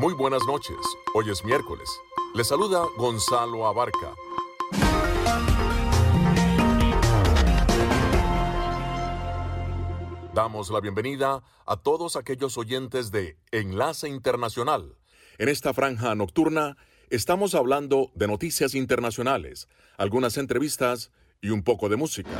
Muy buenas noches. Hoy es miércoles. Le saluda Gonzalo Abarca. Damos la bienvenida a todos aquellos oyentes de Enlace Internacional. En esta franja nocturna estamos hablando de noticias internacionales, algunas entrevistas y un poco de música.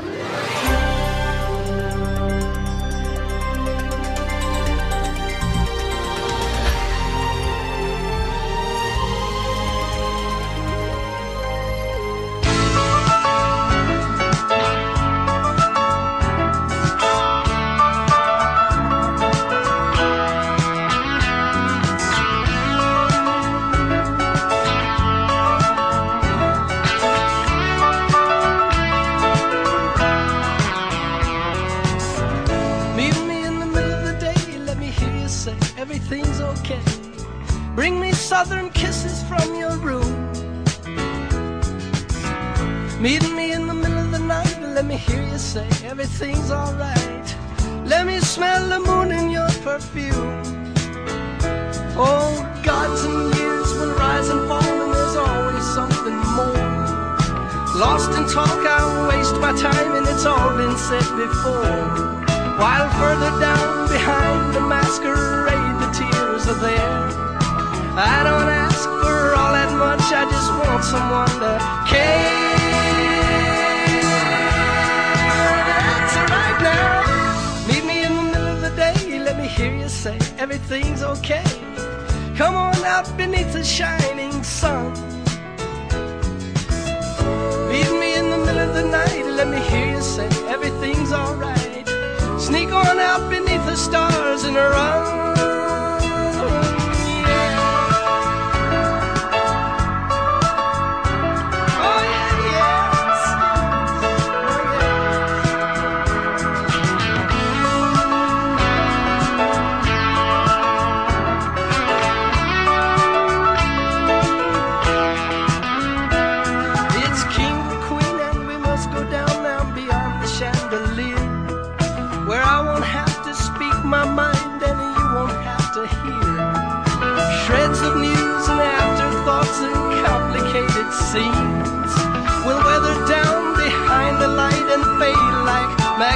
Shining sun. Leave me in the middle of the night, let me hear you say everything's alright. Sneak on out beneath the stars and run.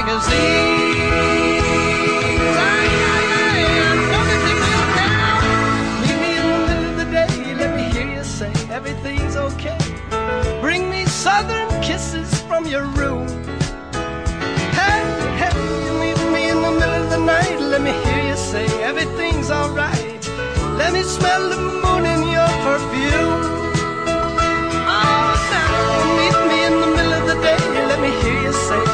magazines. Aye, aye, aye, I'm noticing you now. Meet me in the middle of the day, let me hear you say everything's okay. Bring me southern kisses from your room. Hey, hey, meet me in the middle of the night, let me hear you say everything's alright. Let me smell the moon in your perfume. Oh, now meet me in the middle of the day, let me hear you say.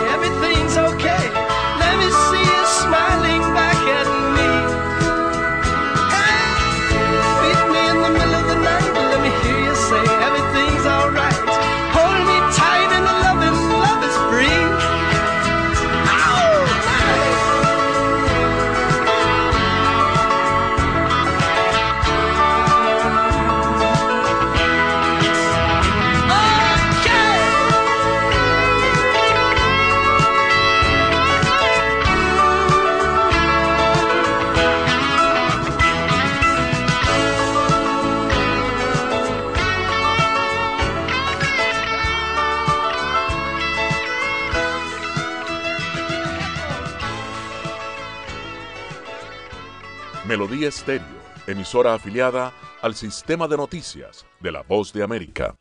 Estéreo, emisora afiliada al sistema de noticias de la Voz de América.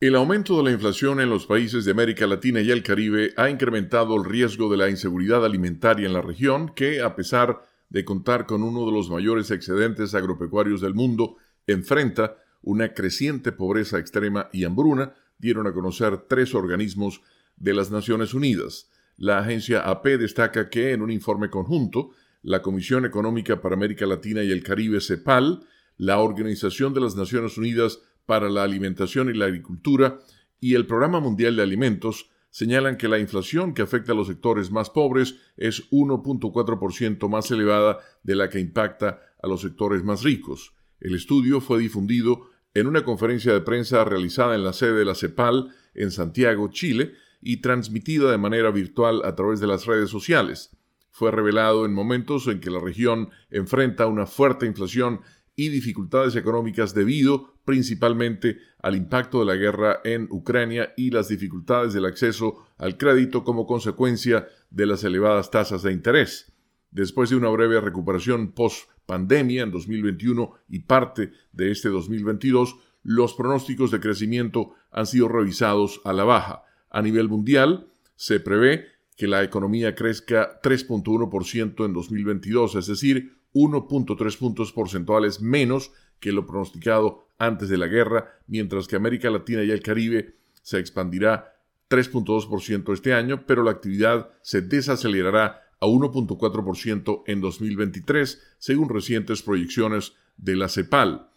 El aumento de la inflación en los países de América Latina y el Caribe ha incrementado el riesgo de la inseguridad alimentaria en la región, que, a pesar de contar con uno de los mayores excedentes agropecuarios del mundo, enfrenta una creciente pobreza extrema y hambruna, dieron a conocer tres organismos de las Naciones Unidas. La agencia AP destaca que, en un informe conjunto, la Comisión Económica para América Latina y el Caribe, CEPAL, la Organización de las Naciones Unidas para la Alimentación y la Agricultura y el Programa Mundial de Alimentos señalan que la inflación que afecta a los sectores más pobres es 1.4% más elevada de la que impacta a los sectores más ricos. El estudio fue difundido en una conferencia de prensa realizada en la sede de la CEPAL en Santiago, Chile, y transmitida de manera virtual a través de las redes sociales fue revelado en momentos en que la región enfrenta una fuerte inflación y dificultades económicas debido principalmente al impacto de la guerra en Ucrania y las dificultades del acceso al crédito como consecuencia de las elevadas tasas de interés. Después de una breve recuperación post-pandemia en 2021 y parte de este 2022, los pronósticos de crecimiento han sido revisados a la baja. A nivel mundial, se prevé que la economía crezca 3.1% en 2022, es decir, 1.3 puntos porcentuales menos que lo pronosticado antes de la guerra, mientras que América Latina y el Caribe se expandirá 3.2% este año, pero la actividad se desacelerará a 1.4% en 2023, según recientes proyecciones de la CEPAL.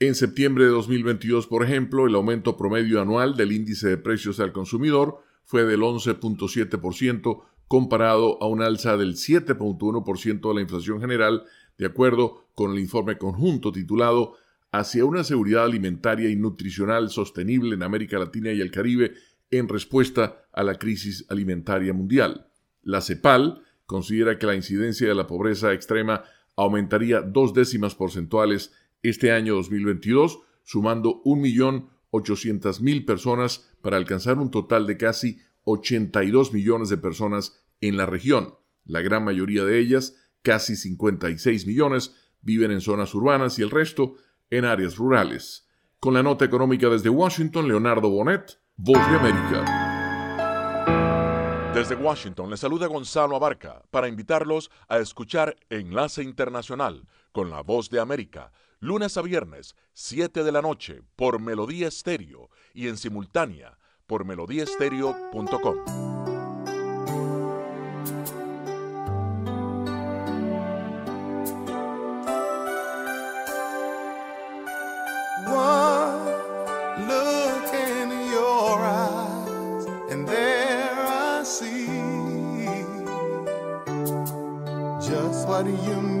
En septiembre de 2022, por ejemplo, el aumento promedio anual del índice de precios al consumidor fue del 11.7% comparado a un alza del 7.1% de la inflación general, de acuerdo con el informe conjunto titulado Hacia una seguridad alimentaria y nutricional sostenible en América Latina y el Caribe en respuesta a la crisis alimentaria mundial. La CEPAL considera que la incidencia de la pobreza extrema aumentaría dos décimas porcentuales este año 2022, sumando 1.800.000 personas para alcanzar un total de casi 82 millones de personas en la región. La gran mayoría de ellas, casi 56 millones, viven en zonas urbanas y el resto en áreas rurales. Con la nota económica desde Washington, Leonardo Bonet, Voz de América. Desde Washington le saluda Gonzalo Abarca para invitarlos a escuchar Enlace Internacional con la Voz de América, lunes a viernes, 7 de la noche, por Melodía Estéreo y en simultánea por melodíaestéreo.com. need you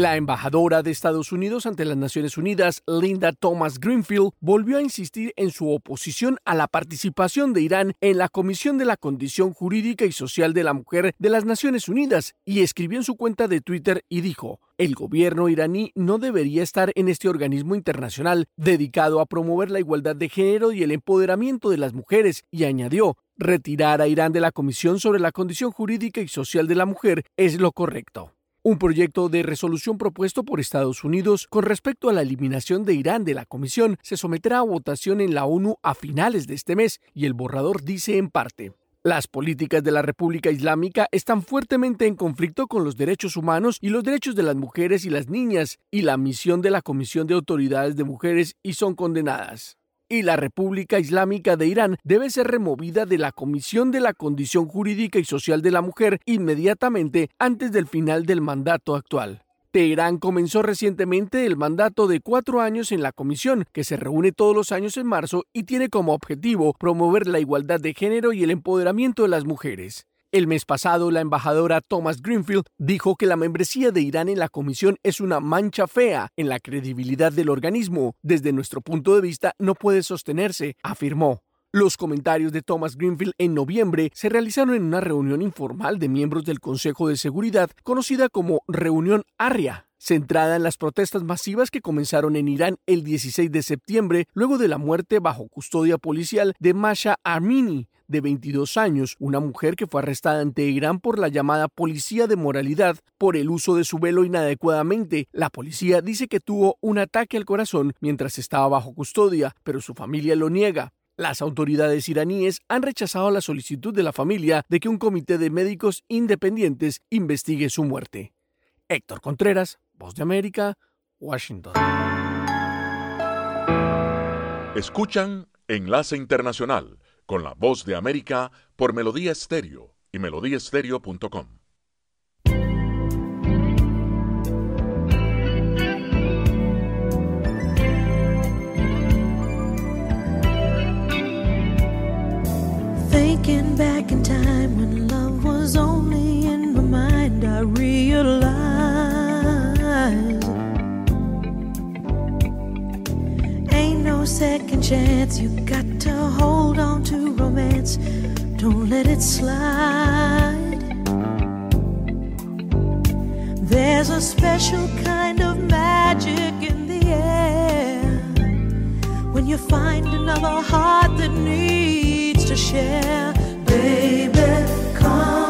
La embajadora de Estados Unidos ante las Naciones Unidas, Linda Thomas Greenfield, volvió a insistir en su oposición a la participación de Irán en la Comisión de la Condición Jurídica y Social de la Mujer de las Naciones Unidas y escribió en su cuenta de Twitter y dijo, el gobierno iraní no debería estar en este organismo internacional dedicado a promover la igualdad de género y el empoderamiento de las mujeres y añadió, retirar a Irán de la Comisión sobre la Condición Jurídica y Social de la Mujer es lo correcto. Un proyecto de resolución propuesto por Estados Unidos con respecto a la eliminación de Irán de la Comisión. Se someterá a votación en la ONU a finales de este mes y el borrador dice en parte las políticas de la República Islámica están fuertemente en conflicto con los derechos humanos y los derechos de las mujeres y las niñas y la misión de la Comisión de Autoridades de Mujeres y son condenadas y la República Islámica de Irán debe ser removida de la Comisión de la Condición Jurídica y Social de la Mujer inmediatamente antes del final del mandato actual. Teherán comenzó recientemente el mandato de cuatro años en la comisión, que se reúne todos los años en marzo y tiene como objetivo promover la igualdad de género y el empoderamiento de las mujeres. El mes pasado, la embajadora Thomas Greenfield dijo que la membresía de Irán en la comisión es una mancha fea en la credibilidad del organismo. Desde nuestro punto de vista, no puede sostenerse, afirmó. Los comentarios de Thomas Greenfield en noviembre se realizaron en una reunión informal de miembros del Consejo de Seguridad, conocida como Reunión ARIA, centrada en las protestas masivas que comenzaron en Irán el 16 de septiembre, luego de la muerte bajo custodia policial de Masha Armini, de 22 años, una mujer que fue arrestada en Teherán por la llamada policía de moralidad por el uso de su velo inadecuadamente. La policía dice que tuvo un ataque al corazón mientras estaba bajo custodia, pero su familia lo niega. Las autoridades iraníes han rechazado la solicitud de la familia de que un comité de médicos independientes investigue su muerte. Héctor Contreras, Voz de América, Washington. Escuchan Enlace Internacional con la voz de América por Melodía Estéreo y melodíaestéreo.com. Thinking back in time when love was only in my mind, I realized ain't no second chance. You got to hold on to romance, don't let it slide. There's a special kind of magic in the air when you find another heart that needs to share. Baby, come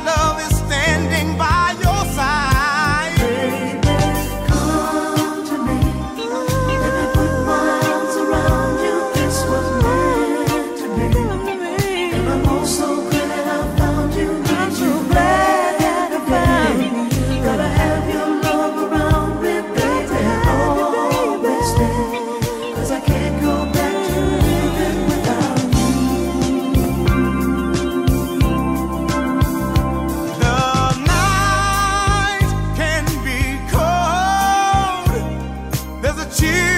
te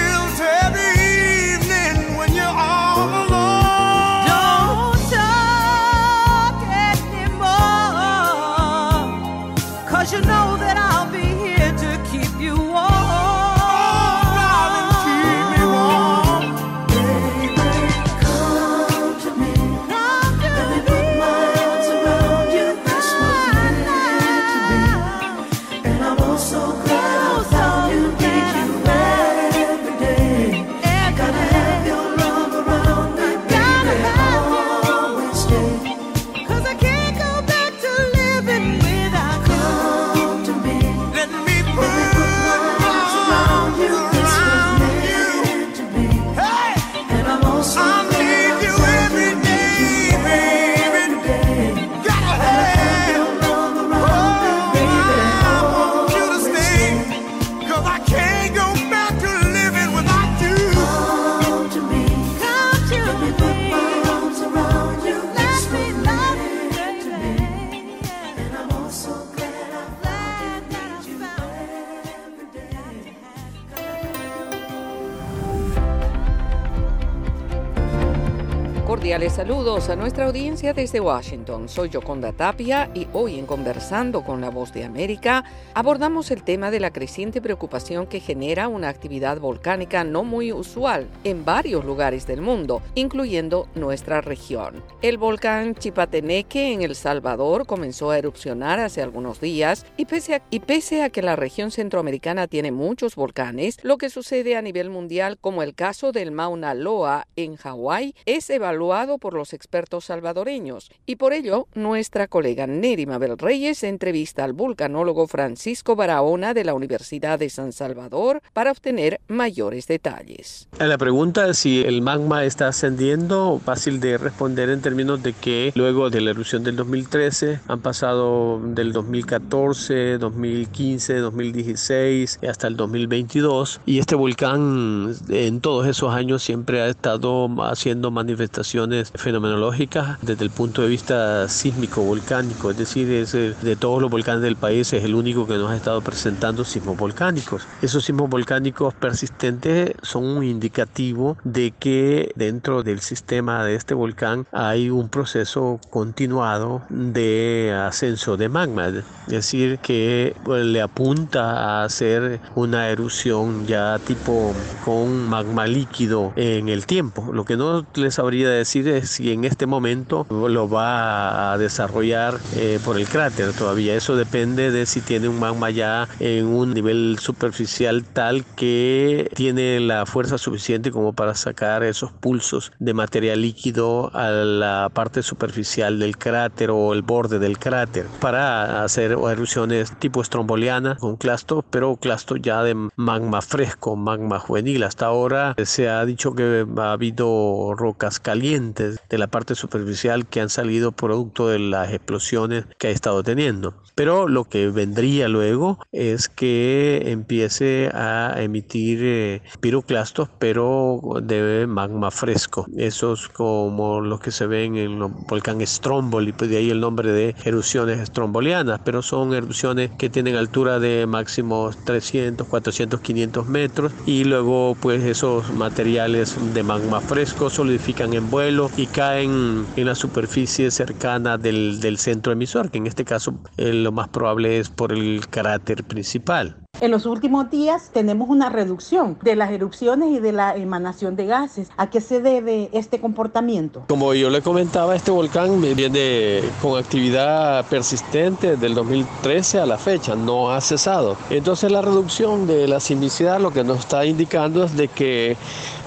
saludos a nuestra audiencia desde Washington. Soy Yoconda Tapia y hoy en Conversando con la Voz de América abordamos el tema de la creciente preocupación que genera una actividad volcánica no muy usual en varios lugares del mundo, incluyendo nuestra región. El volcán Chipateneque en El Salvador comenzó a erupcionar hace algunos días y pese, a, y pese a que la región centroamericana tiene muchos volcanes, lo que sucede a nivel mundial como el caso del Mauna Loa en Hawái es evaluado por los expertos salvadoreños. Y por ello nuestra colega Neri Mabel Reyes entrevista al vulcanólogo Francisco Barahona de la Universidad de San Salvador para obtener mayores detalles. La pregunta si el magma está ascendiendo, fácil de responder en términos de que luego de la erupción del 2013 han pasado del 2014, 2015, 2016 hasta el 2022 y este volcán en todos esos años siempre ha estado haciendo manifestaciones fenomenológicas desde el punto de vista sísmico volcánico, es decir, es de todos los volcanes del país es el único que nos ha estado presentando sismos volcánicos. Esos sismos volcánicos persistentes son un indicativo de que dentro del sistema de este volcán hay un proceso continuado de ascenso de magma, es decir, que pues, le apunta a hacer una erupción ya tipo con magma líquido en el tiempo. Lo que no les sabría decir es si en este momento lo va a desarrollar eh, por el cráter todavía. Eso depende de si tiene un magma ya en un nivel superficial tal que tiene la fuerza suficiente como para sacar esos pulsos de material líquido a la parte superficial del cráter o el borde del cráter para hacer erupciones tipo estromboliana con clasto, pero clasto ya de magma fresco, magma juvenil. Hasta ahora se ha dicho que ha habido rocas calientes de la parte superficial que han salido producto de las explosiones que ha estado teniendo. Pero lo que vendría luego es que empiece a emitir eh, piroclastos, pero de magma fresco. Esos como los que se ven en el volcán Stromboli, pues de ahí el nombre de erupciones estrombolianas, pero son erupciones que tienen altura de máximo 300, 400, 500 metros y luego pues esos materiales de magma fresco solidifican en vuelo y caen en la superficie cercana del, del centro emisor, que en este caso lo más probable es por el cráter principal. En los últimos días tenemos una reducción de las erupciones y de la emanación de gases. ¿A qué se debe este comportamiento? Como yo le comentaba, este volcán viene con actividad persistente desde el 2013 a la fecha, no ha cesado. Entonces la reducción de la sismicidad lo que nos está indicando es de que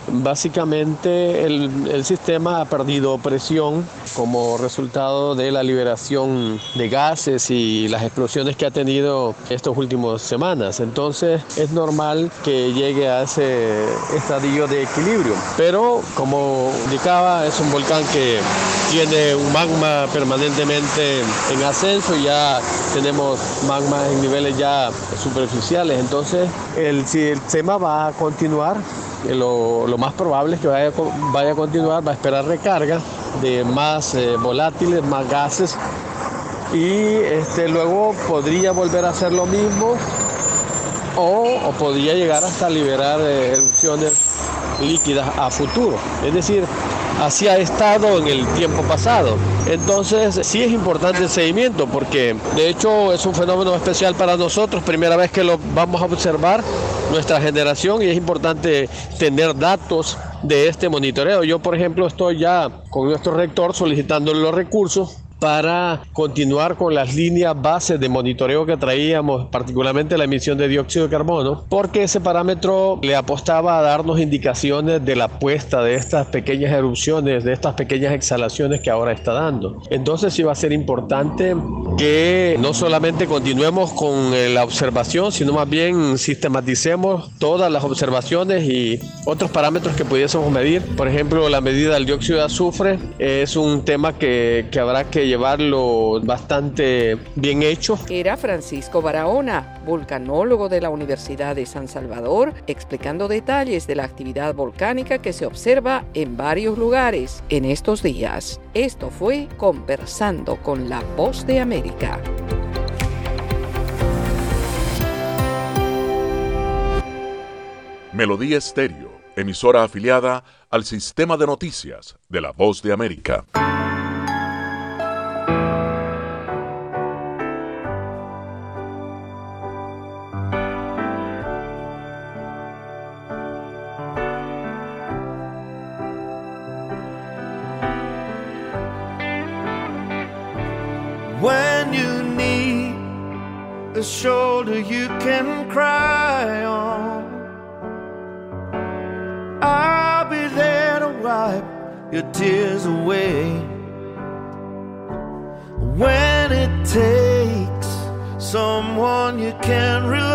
Básicamente el, sistema ha perdido presión como resultado de la liberación de gases y las explosiones que ha tenido estas últimas semanas. Entonces es normal que llegue a ese estadio de equilibrio. Pero como indicaba, es un volcán que tiene un magma permanentemente en ascenso y ya tenemos magma en niveles ya superficiales. Entonces el sistema va a continuar lo, más probable es que vaya, vaya a continuar, va a esperar recarga de más eh, volátiles, más gases y este, luego podría volver a hacer lo mismo o, podría llegar hasta liberar eh, erupciones líquidas a futuro. Es decir, así ha estado en el tiempo pasado. Entonces sí es importante el seguimiento porque de hecho es un fenómeno especial para nosotros, primera vez que lo vamos a observar nuestra generación y es importante tener datos de este monitoreo. Yo por ejemplo estoy ya con nuestro rector solicitando los recursos para continuar con las líneas bases de monitoreo que traíamos, particularmente la emisión de dióxido de carbono, porque ese parámetro le apostaba a darnos indicaciones de la puesta de estas pequeñas erupciones, de estas pequeñas exhalaciones que ahora está dando. Entonces va a ser importante que no solamente continuemos con eh, la observación, sino más bien sistematicemos todas las observaciones y otros parámetros que pudiésemos medir. Por ejemplo, la medida del dióxido de azufre es un tema que, que habrá que llevarlo bastante bien hecho. Era Francisco Barahona, volcanólogo de la Universidad de San Salvador, explicando detalles de la actividad volcánica que se observa en varios lugares en estos días. Esto fue Conversando con la Voz de América. Melodía Estéreo, emisora afiliada al sistema de noticias de la Voz de América. tears away. When it takes someone you can rely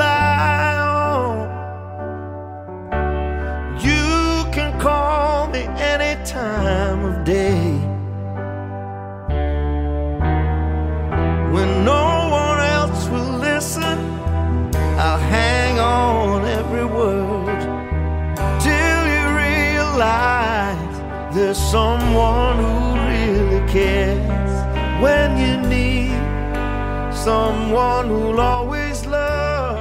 someone who'll always love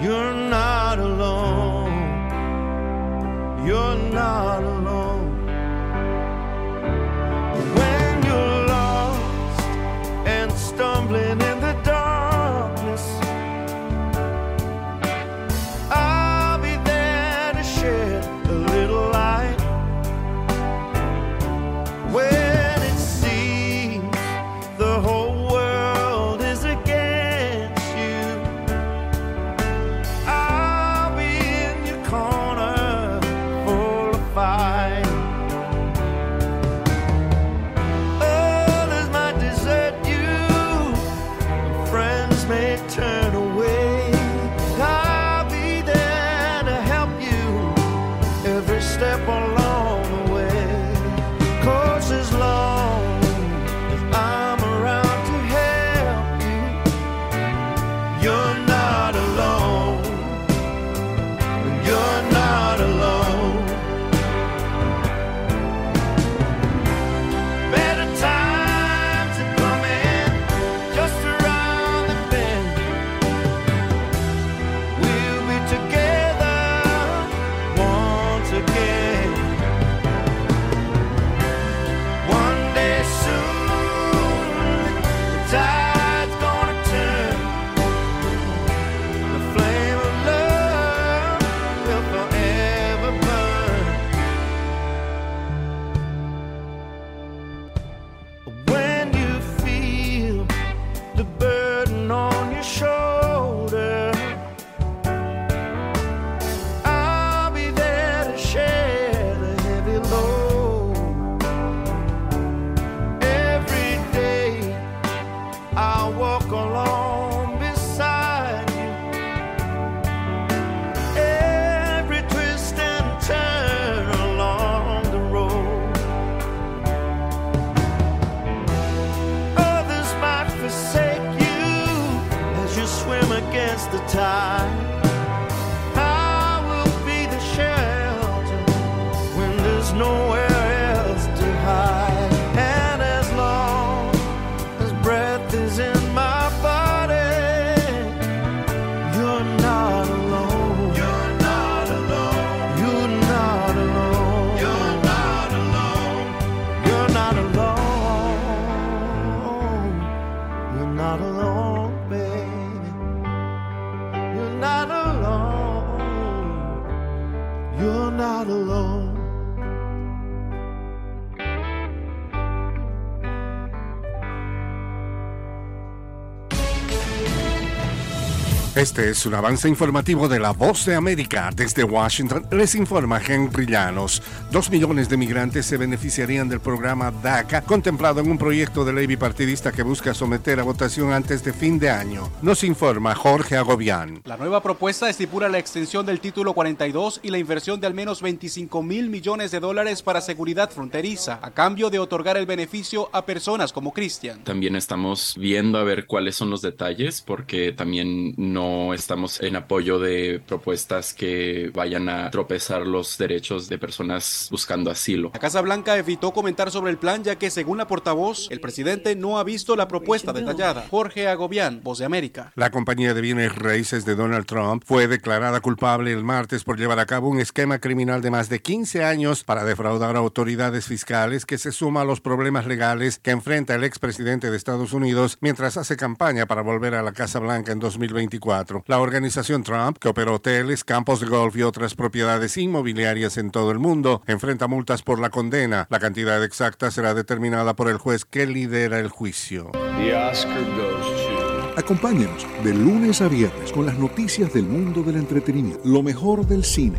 you. You're not alone. You're not alone. Este es un avance informativo de La Voz de América. Desde Washington les informa Henry Llanos. Dos millones de migrantes se beneficiarían del programa DACA, contemplado en un proyecto de ley bipartidista que busca someter a votación antes de fin de año. Nos informa Jorge Agobián. La nueva propuesta estipula la extensión del título 42 y la inversión de al menos 25 mil millones de dólares para seguridad fronteriza, a cambio de otorgar el beneficio a personas como Cristian. También estamos viendo a ver cuáles son los detalles, porque también no no estamos en apoyo de propuestas que vayan a tropezar los derechos de personas buscando asilo. La Casa Blanca evitó comentar sobre el plan ya que según la portavoz, el presidente no ha visto la propuesta detallada. Jorge Agobián, Voz de América. La compañía de bienes raíces de Donald Trump fue declarada culpable el martes por llevar a cabo un esquema criminal de más de 15 años para defraudar a autoridades fiscales que se suma a los problemas legales que enfrenta el expresidente de Estados Unidos mientras hace campaña para volver a la Casa Blanca en 2024. La organización Trump, que opera hoteles, campos de golf y otras propiedades inmobiliarias en todo el mundo, enfrenta multas por la condena. La cantidad exacta será determinada por el juez que lidera el juicio. Acompáñenos de lunes a viernes con las noticias del mundo del entretenimiento, lo mejor del cine.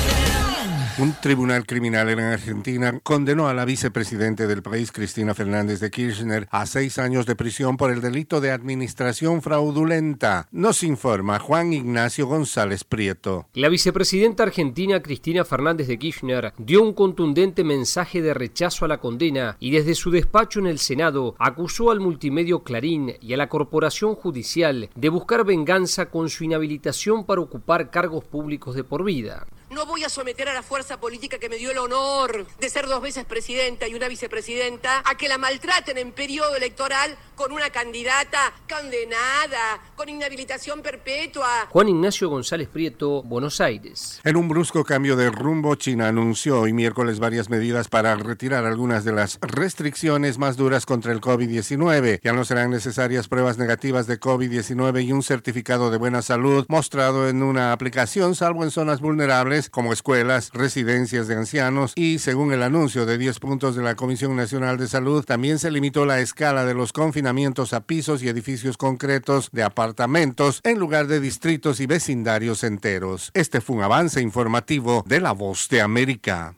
Un tribunal criminal en Argentina condenó a la vicepresidente del país, Cristina Fernández de Kirchner, a seis años de prisión por el delito de administración fraudulenta. Nos informa Juan Ignacio González Prieto. La vicepresidenta argentina, Cristina Fernández de Kirchner, dio un contundente mensaje de rechazo a la condena y desde su despacho en el Senado acusó al multimedio Clarín y a la Corporación Judicial de buscar venganza con su inhabilitación para ocupar cargos públicos de por vida. No voy a someter a la fuerza política que me dio el honor de ser dos veces presidenta y una vicepresidenta a que la maltraten en periodo electoral con una candidata condenada, con inhabilitación perpetua. Juan Ignacio González Prieto, Buenos Aires. En un brusco cambio de rumbo, China anunció hoy miércoles varias medidas para retirar algunas de las restricciones más duras contra el COVID-19. Ya no serán necesarias pruebas negativas de COVID-19 y un certificado de buena salud mostrado en una aplicación, salvo en zonas vulnerables como escuelas, residencias de ancianos y, según el anuncio de 10 puntos de la Comisión Nacional de Salud, también se limitó la escala de los confinamientos a pisos y edificios concretos de apartamentos en lugar de distritos y vecindarios enteros. Este fue un avance informativo de La Voz de América.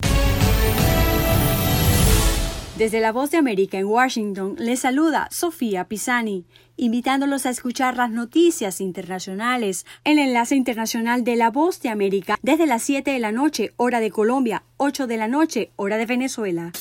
Desde La Voz de América en Washington les saluda Sofía Pisani, invitándolos a escuchar las noticias internacionales en el enlace internacional de La Voz de América desde las 7 de la noche, hora de Colombia, 8 de la noche, hora de Venezuela.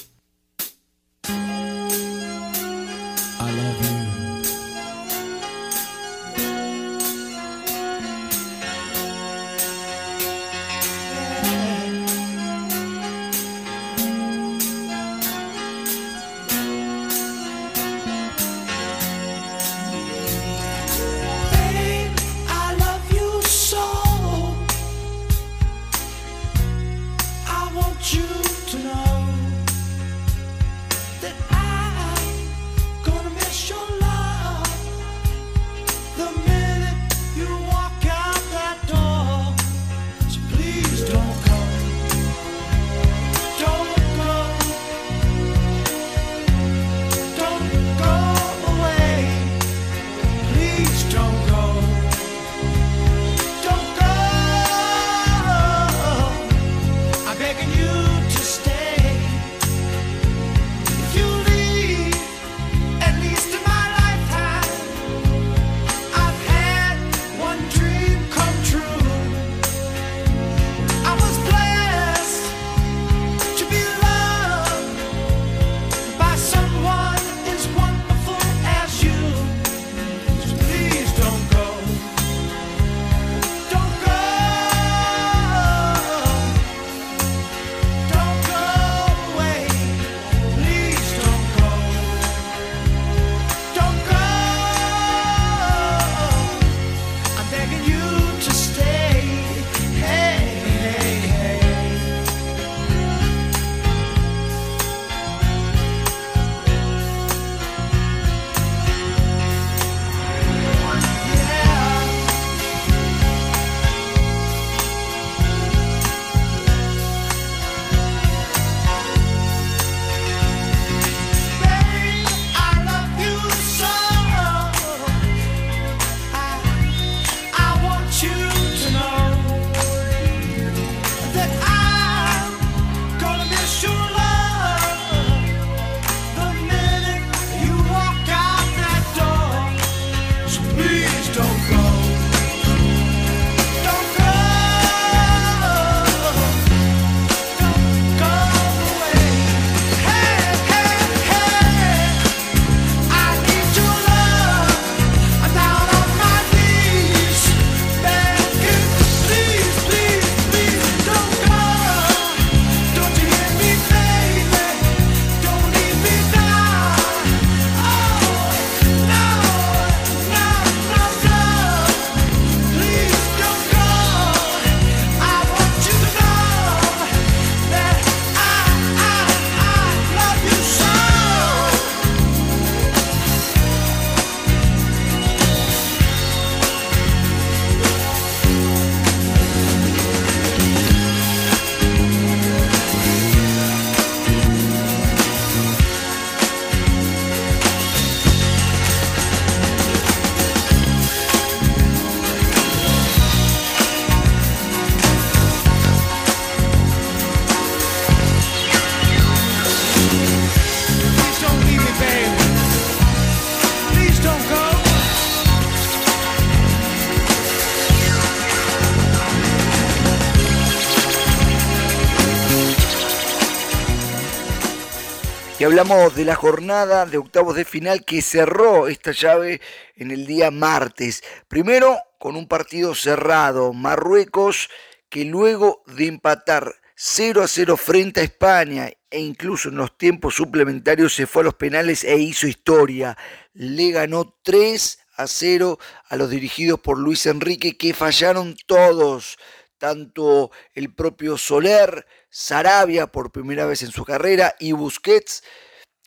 Hablamos de la jornada de octavos de final que cerró esta llave en el día martes. Primero con un partido cerrado, Marruecos, que luego de empatar 0 a 0 frente a España e incluso en los tiempos suplementarios se fue a los penales e hizo historia. Le ganó 3 a 0 a los dirigidos por Luis Enrique que fallaron todos, tanto el propio Soler, Sarabia por primera vez en su carrera y Busquets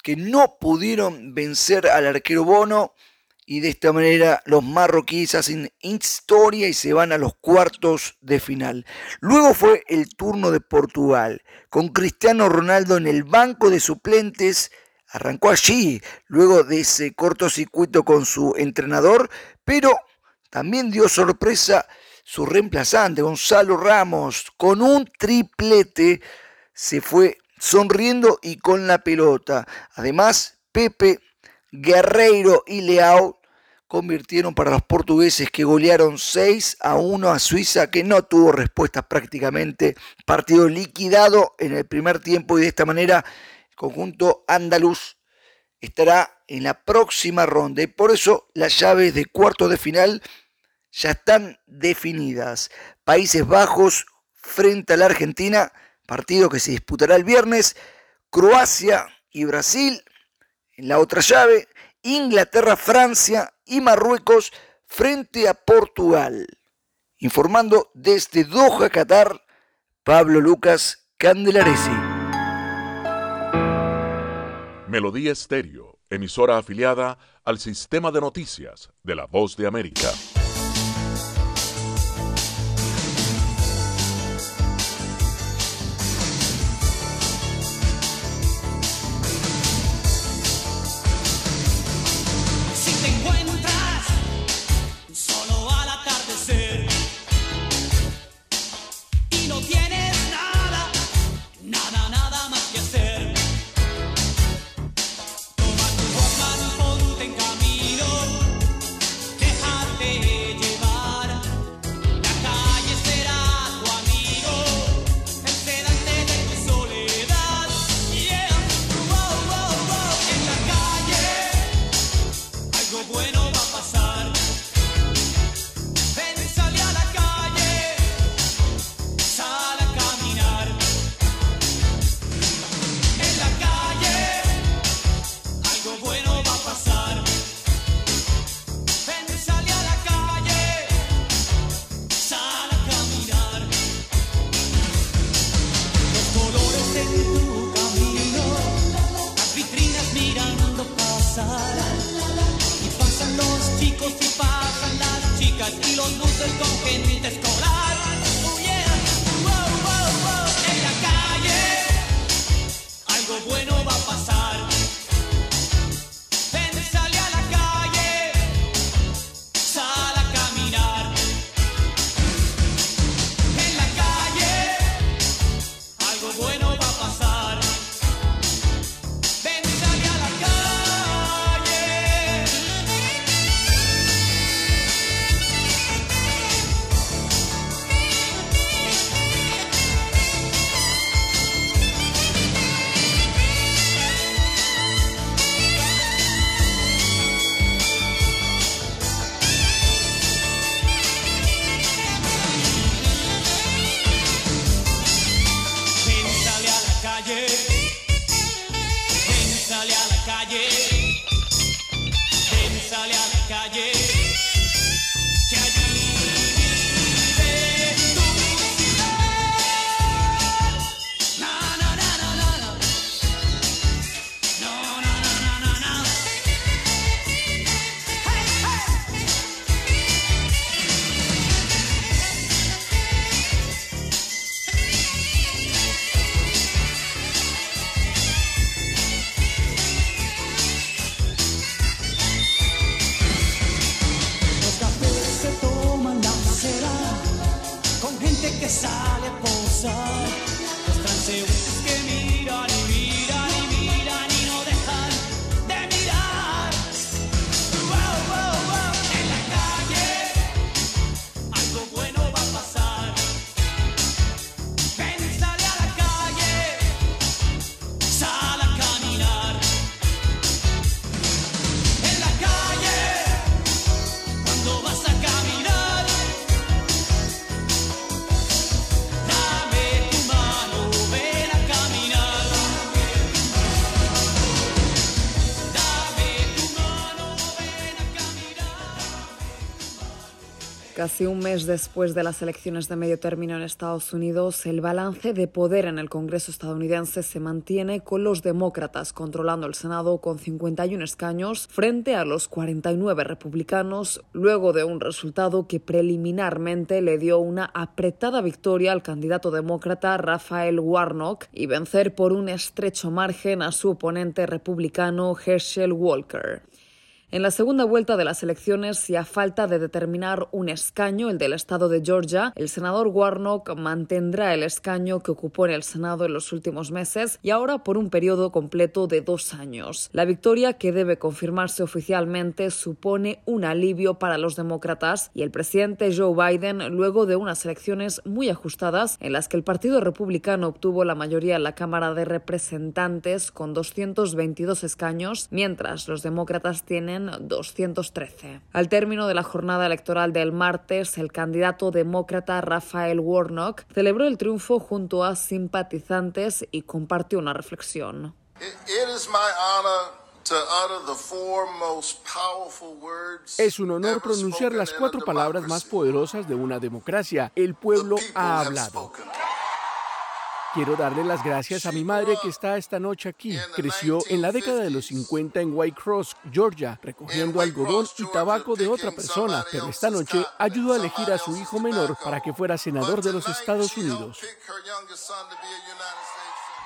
que no pudieron vencer al arquero Bono y de esta manera los marroquíes hacen historia y se van a los cuartos de final. Luego fue el turno de Portugal, con Cristiano Ronaldo en el banco de suplentes. Arrancó allí, luego de ese cortocircuito con su entrenador, pero también dio sorpresa su reemplazante, Gonzalo Ramos, con un triplete, se fue sonriendo y con la pelota. Además, Pepe Guerreiro y Leao convirtieron para los portugueses que golearon 6 a 1 a Suiza, que no tuvo respuesta prácticamente. Partido liquidado en el primer tiempo y de esta manera el conjunto andaluz estará en la próxima ronda. Y por eso las llaves de cuarto de final ya están definidas. Países Bajos frente a la Argentina, partido que se disputará el viernes. Croacia y Brasil en la otra llave. Inglaterra, Francia y Marruecos frente a Portugal. Informando desde Doha, Qatar, Pablo Lucas Candelaresi. Melodía Estéreo, emisora afiliada al sistema de noticias de la Voz de América. Sal a caminar. Casi un mes después de las elecciones de medio término en Estados Unidos, el balance de poder en el Congreso estadounidense se mantiene con los demócratas controlando el Senado con 51 escaños frente a los 49 republicanos, luego de un resultado que preliminarmente le dio una apretada victoria al candidato demócrata Rafael Warnock y vencer por un estrecho margen a su oponente republicano Herschel Walker. En la segunda vuelta de las elecciones y a falta de determinar un escaño, el del estado de Georgia, el senador Warnock mantendrá el escaño que ocupó en el Senado en los últimos meses y ahora por un periodo completo de dos años. La victoria, que debe confirmarse oficialmente, supone un alivio para los demócratas y el presidente Joe Biden luego de unas elecciones muy ajustadas en las que el Partido Republicano obtuvo la mayoría en la Cámara de Representantes con 222 escaños, mientras los demócratas tienen 213. Al término de la jornada electoral del martes, el candidato demócrata Rafael Warnock celebró el triunfo junto a simpatizantes y compartió una reflexión. Es un honor pronunciar las cuatro palabras más poderosas de una democracia. El pueblo ha hablado. Quiero darle las gracias a mi madre que está esta noche aquí. Creció en la década de los 50 en White Cross, Georgia, recogiendo algodón y tabaco de otra persona, pero esta noche ayudó a elegir a su hijo menor para que fuera senador de los Estados Unidos.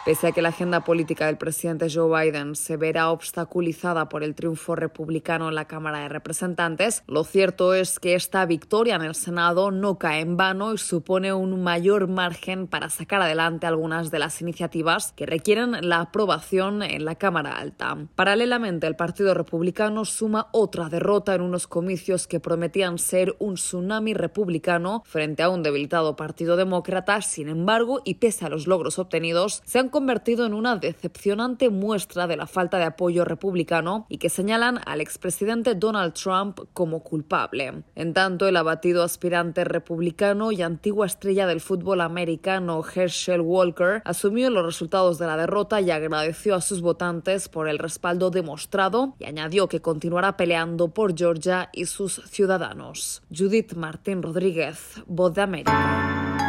Pese a que la agenda política del presidente Joe Biden se verá obstaculizada por el triunfo republicano en la Cámara de Representantes, lo cierto es que esta victoria en el Senado no cae en vano y supone un mayor margen para sacar adelante algunas de las iniciativas que requieren la aprobación en la Cámara Alta. Paralelamente, el Partido Republicano suma otra derrota en unos comicios que prometían ser un tsunami republicano frente a un debilitado Partido Demócrata. Sin embargo, y pese a los logros obtenidos, se han convertido en una decepcionante muestra de la falta de apoyo republicano y que señalan al expresidente Donald Trump como culpable. En tanto, el abatido aspirante republicano y antigua estrella del fútbol americano Herschel Walker asumió los resultados de la derrota y agradeció a sus votantes por el respaldo demostrado y añadió que continuará peleando por Georgia y sus ciudadanos. Judith Martín Rodríguez, Voz de América.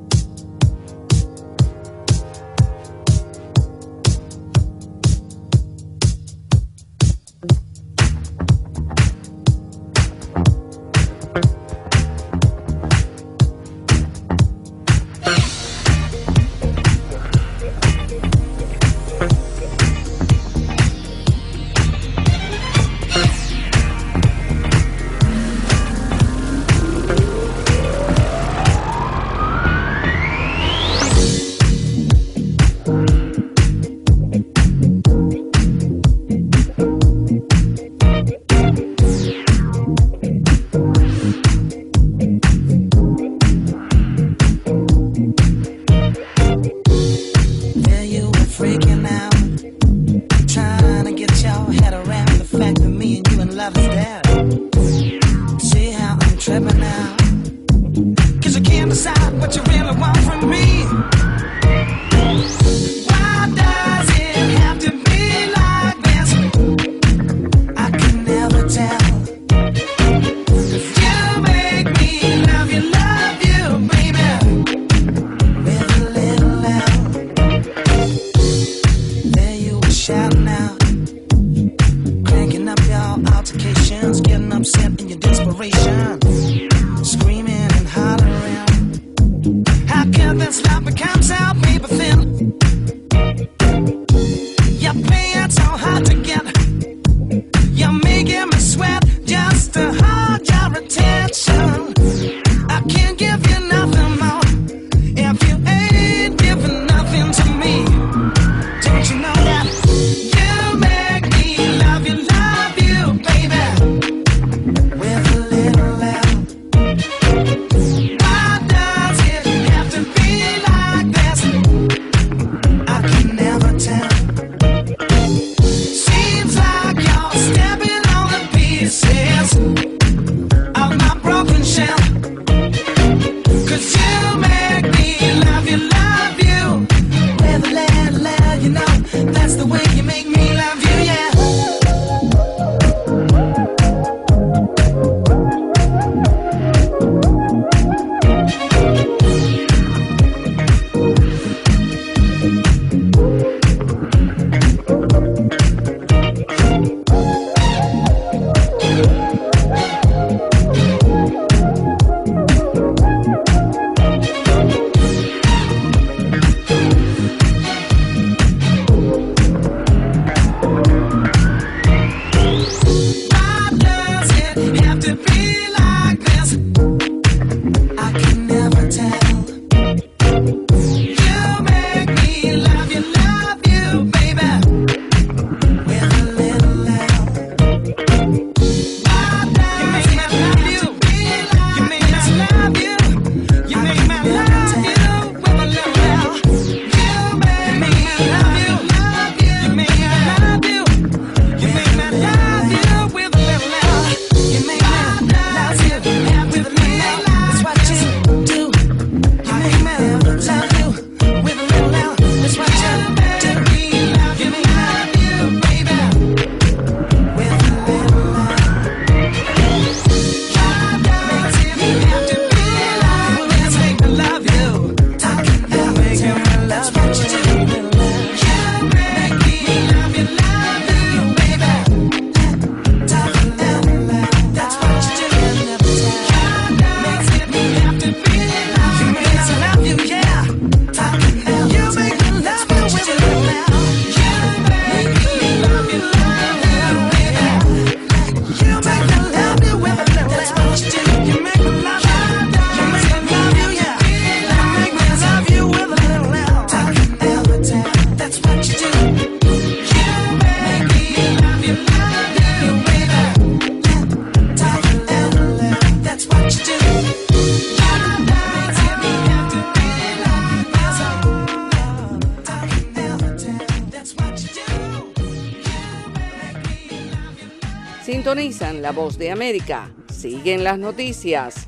La voz de América. Siguen las noticias.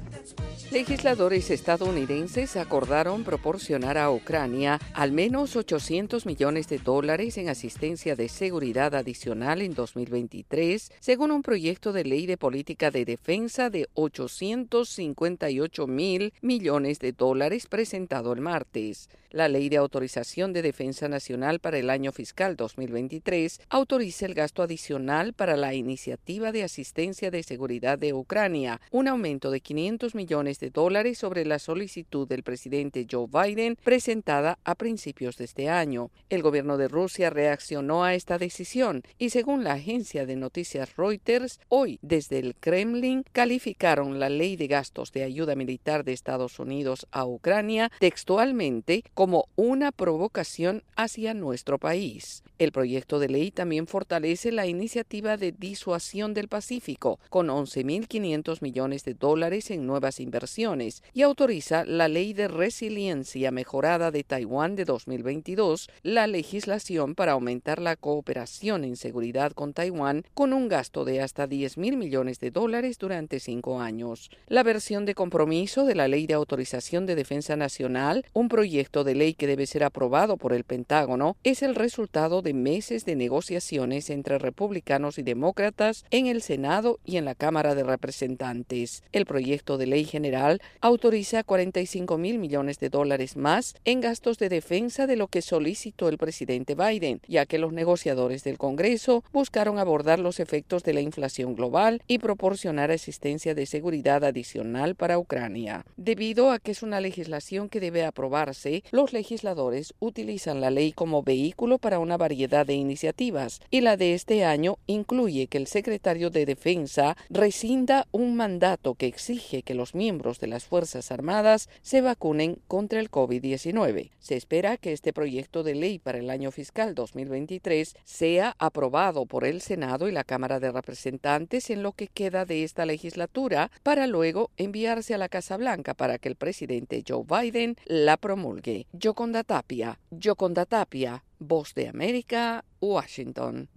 Legisladores estadounidenses acordaron proporcionar a Ucrania al menos 800 millones de dólares en asistencia de seguridad adicional en 2023, según un proyecto de ley de política de defensa de 858 mil millones de dólares presentado el martes. La Ley de Autorización de Defensa Nacional para el año fiscal 2023 autoriza el gasto adicional para la Iniciativa de Asistencia de Seguridad de Ucrania, un aumento de 500 millones de dólares sobre la solicitud del presidente Joe Biden presentada a principios de este año. El gobierno de Rusia reaccionó a esta decisión y según la agencia de noticias Reuters, hoy desde el Kremlin calificaron la ley de gastos de ayuda militar de Estados Unidos a Ucrania textualmente como una provocación hacia nuestro país. El proyecto de ley también fortalece la iniciativa de disuasión del Pacífico, con 11.500 millones de dólares en nuevas inversiones, y autoriza la Ley de Resiliencia Mejorada de Taiwán de 2022, la legislación para aumentar la cooperación en seguridad con Taiwán, con un gasto de hasta 10.000 millones de dólares durante cinco años. La versión de compromiso de la Ley de Autorización de Defensa Nacional, un proyecto de ley que debe ser aprobado por el Pentágono es el resultado de meses de negociaciones entre republicanos y demócratas en el Senado y en la Cámara de Representantes. El proyecto de ley general autoriza 45 mil millones de dólares más en gastos de defensa de lo que solicitó el presidente Biden, ya que los negociadores del Congreso buscaron abordar los efectos de la inflación global y proporcionar asistencia de seguridad adicional para Ucrania. Debido a que es una legislación que debe aprobarse, los legisladores utilizan la ley como vehículo para una variedad de iniciativas y la de este año incluye que el secretario de Defensa rescinda un mandato que exige que los miembros de las Fuerzas Armadas se vacunen contra el COVID-19. Se espera que este proyecto de ley para el año fiscal 2023 sea aprobado por el Senado y la Cámara de Representantes en lo que queda de esta legislatura para luego enviarse a la Casa Blanca para que el presidente Joe Biden la promulgue. Yoconda Tapia, Yoconda Tapia, Voz de América, Washington.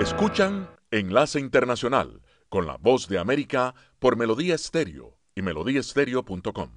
Escuchan Enlace Internacional con la Voz de América por Melodía Estéreo y melodíaestéreo.com.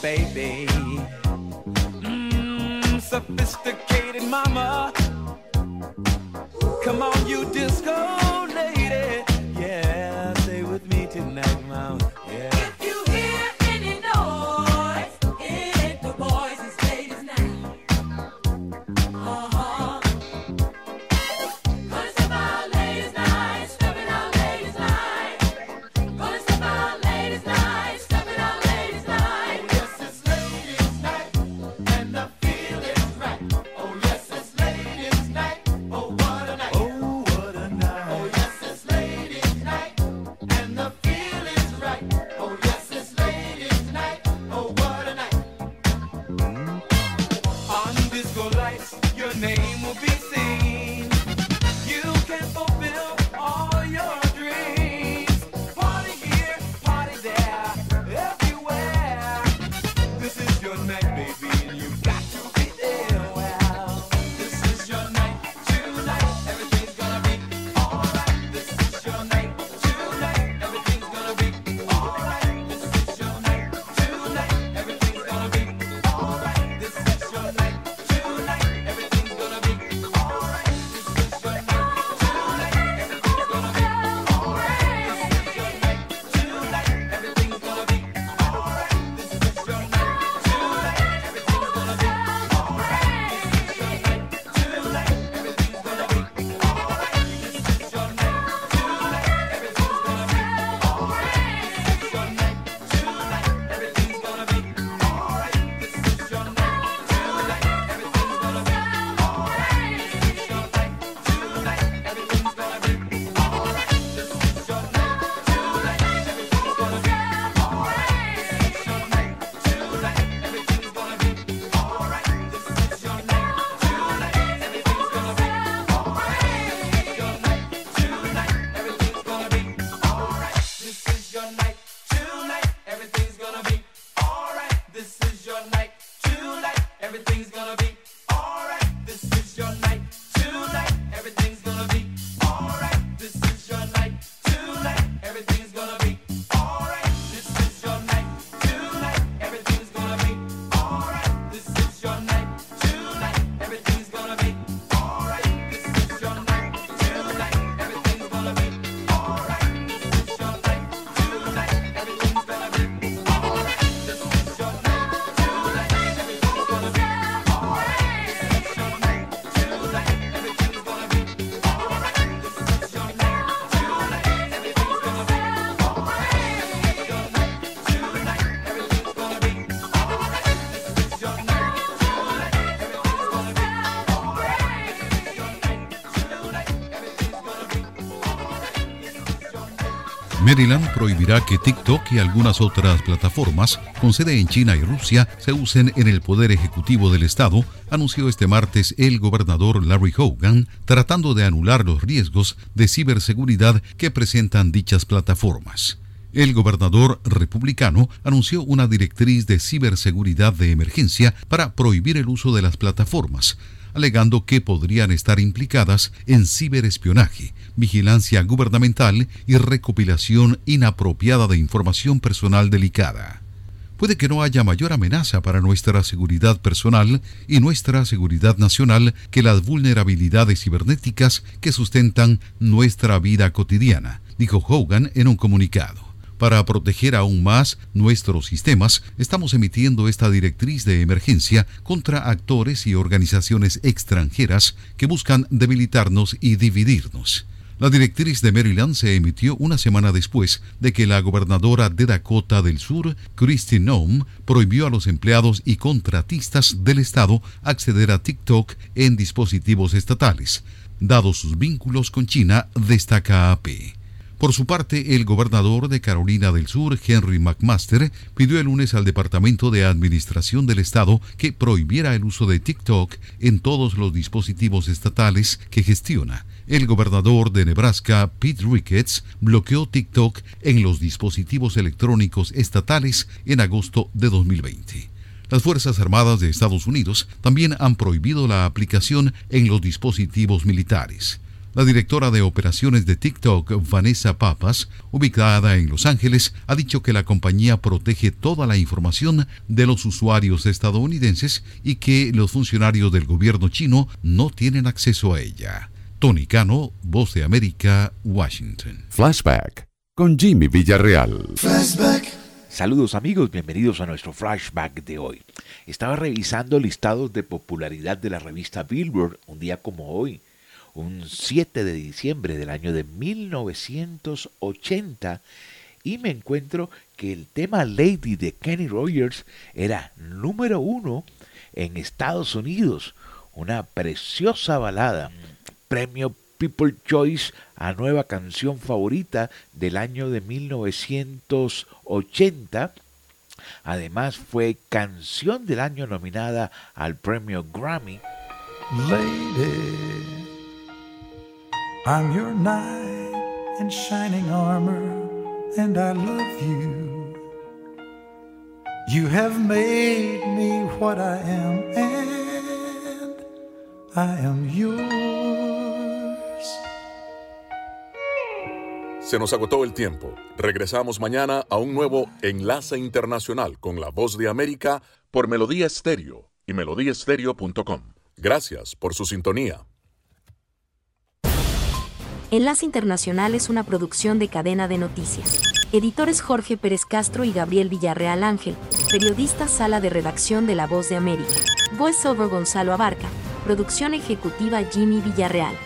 baby. Maryland prohibirá que TikTok y algunas otras plataformas con sede en China y Rusia se usen en el poder ejecutivo del Estado, anunció este martes el gobernador Larry Hogan, tratando de anular los riesgos de ciberseguridad que presentan dichas plataformas. El gobernador republicano anunció una directriz de ciberseguridad de emergencia para prohibir el uso de las plataformas, alegando que podrían estar implicadas en ciberespionaje, vigilancia gubernamental y recopilación inapropiada de información personal delicada. Puede que no haya mayor amenaza para nuestra seguridad personal y nuestra seguridad nacional que las vulnerabilidades cibernéticas que sustentan nuestra vida cotidiana, dijo Hogan en un comunicado. Para proteger aún más nuestros sistemas, estamos emitiendo esta directriz de emergencia contra actores y organizaciones extranjeras que buscan debilitarnos y dividirnos. La directriz de Maryland se emitió una semana después de que la gobernadora de Dakota del Sur, Christy Noem, prohibió a los empleados y contratistas del Estado acceder a TikTok en dispositivos estatales, dados sus vínculos con China, destaca AP. Por su parte, el gobernador de Carolina del Sur, Henry McMaster, pidió el lunes al Departamento de Administración del Estado que prohibiera el uso de TikTok en todos los dispositivos estatales que gestiona. El gobernador de Nebraska, Pete Ricketts, bloqueó TikTok en los dispositivos electrónicos estatales en agosto de 2020. Las Fuerzas Armadas de Estados Unidos también han prohibido la aplicación en los dispositivos militares. La directora de operaciones de TikTok, Vanessa Papas, ubicada en Los Ángeles, ha dicho que la compañía protege toda la información de los usuarios estadounidenses y que los funcionarios del gobierno chino no tienen acceso a ella. Tony Cano, Voz de América, Washington. Flashback con Jimmy Villarreal. Saludos amigos, bienvenidos a nuestro flashback de hoy. Estaba revisando listados de popularidad de la revista Billboard un día como hoy, un 7 de diciembre del año de 1980, y me encuentro que el tema Lady de Kenny Rogers era número uno en Estados Unidos, una preciosa balada, premio People Choice a nueva canción favorita del año de 1980. Además fue canción del año nominada al premio Grammy. Lady, I'm your knight in shining armor, and I love you. You have made me what I am, and I am yours. Se nos agotó el tiempo. Regresamos mañana a un nuevo Enlace Internacional con la Voz de América por Melodía Estéreo y melodíaestéreo.com. Gracias por su sintonía. Enlace Internacional es una producción de cadena de noticias. Editores Jorge Pérez Castro y Gabriel Villarreal Ángel. Periodista Sala de Redacción de La Voz de América. Voiceover Gonzalo Abarca. Producción ejecutiva Jimmy Villarreal.